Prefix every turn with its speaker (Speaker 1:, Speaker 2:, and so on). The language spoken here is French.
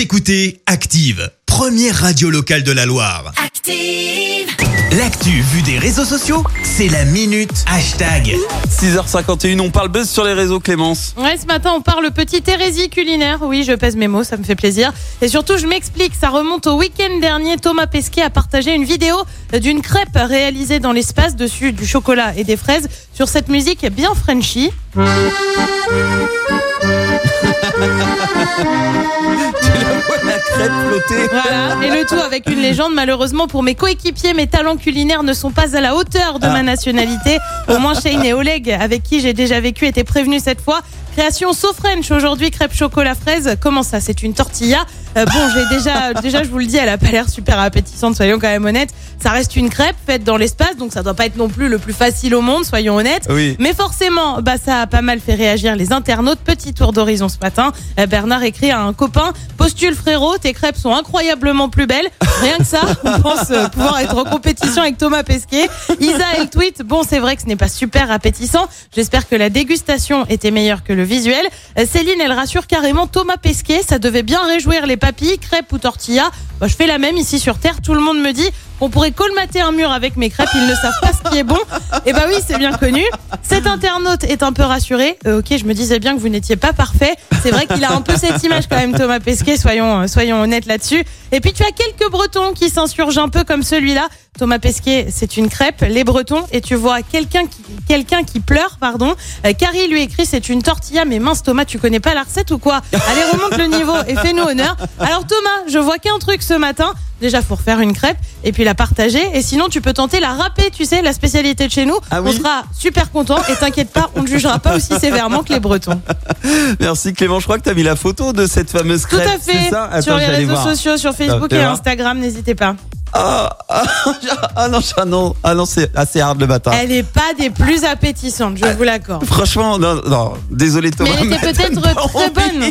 Speaker 1: Vous écoutez Active, première radio locale de la Loire.
Speaker 2: Active.
Speaker 1: L'actu vue des réseaux sociaux, c'est la minute hashtag.
Speaker 3: 6h51, on parle buzz sur les réseaux Clémence.
Speaker 4: Ouais, ce matin, on parle petit hérésie culinaire. Oui, je pèse mes mots, ça me fait plaisir. Et surtout, je m'explique, ça remonte au week-end dernier. Thomas Pesquet a partagé une vidéo d'une crêpe réalisée dans l'espace, dessus du chocolat et des fraises, sur cette musique bien Frenchy.
Speaker 3: Crêpe flottée.
Speaker 4: Voilà. Et le tout avec une légende. Malheureusement, pour mes coéquipiers, mes talents culinaires ne sont pas à la hauteur de ma nationalité. Au moins, Shane et Oleg, avec qui j'ai déjà vécu, étaient prévenus cette fois. Création So French aujourd'hui, crêpe chocolat fraise. Comment ça C'est une tortilla? Euh, bon, j'ai déjà, déjà, je vous le dis, elle a pas l'air super appétissante. Soyons quand même honnêtes. Ça reste une crêpe faite dans l'espace, donc ça doit pas être non plus le plus facile au monde. Soyons honnêtes.
Speaker 3: Oui.
Speaker 4: Mais forcément, bah ça a pas mal fait réagir les internautes. Petit tour d'horizon ce matin. Euh, Bernard écrit à un copain Postule frérot, tes crêpes sont incroyablement plus belles. Rien que ça, on pense euh, pouvoir être en compétition avec Thomas Pesquet. Isa, elle tweet Bon, c'est vrai que ce n'est pas super appétissant. J'espère que la dégustation était meilleure que le visuel. Céline, elle rassure carrément Thomas Pesquet. Ça devait bien réjouir les papilles, crêpes ou tortillas. Bah, je fais la même ici sur Terre. Tout le monde me dit on pourrait colmater un mur avec mes crêpes, ils ne savent pas ce qui est bon. Et bah oui, c'est bien connu. Cet internaute est un peu rassuré. Euh, ok, je me disais bien que vous n'étiez pas parfait. C'est vrai qu'il a un peu cette image quand même, Thomas Pesquet, soyons, euh, soyons honnêtes là-dessus. Et puis tu as quelques Bretons qui s'insurgent un peu comme celui-là. Thomas Pesquet, c'est une crêpe, les Bretons, et tu vois quelqu'un qui, quelqu'un qui pleure, pardon. Euh, Carrie lui écrit, c'est une tortilla, mais mince Thomas, tu connais pas la recette ou quoi? Allez, remonte le niveau et fais-nous honneur. Alors Thomas, je vois qu'un truc ce matin. Déjà, faut refaire une crêpe et puis la partager. Et sinon, tu peux tenter la râpée, tu sais, la spécialité de chez nous.
Speaker 3: Ah
Speaker 4: on sera super content et t'inquiète pas, on ne jugera pas aussi sévèrement que les Bretons.
Speaker 3: Merci Clément, je crois que tu as mis la photo de cette fameuse
Speaker 4: Tout
Speaker 3: crêpe.
Speaker 4: à
Speaker 3: c'est
Speaker 4: fait.
Speaker 3: ça Attends,
Speaker 4: sur les réseaux
Speaker 3: voir.
Speaker 4: sociaux, sur Facebook et
Speaker 3: vois
Speaker 4: Instagram, n'hésitez pas.
Speaker 3: Ah, ah, ah non, ah non, ah non c'est assez hard le matin.
Speaker 4: Elle est pas des plus appétissantes, je vous l'accorde.
Speaker 3: Franchement, non, non, désolé Thomas.
Speaker 4: Mais elle était peut-être très bonne.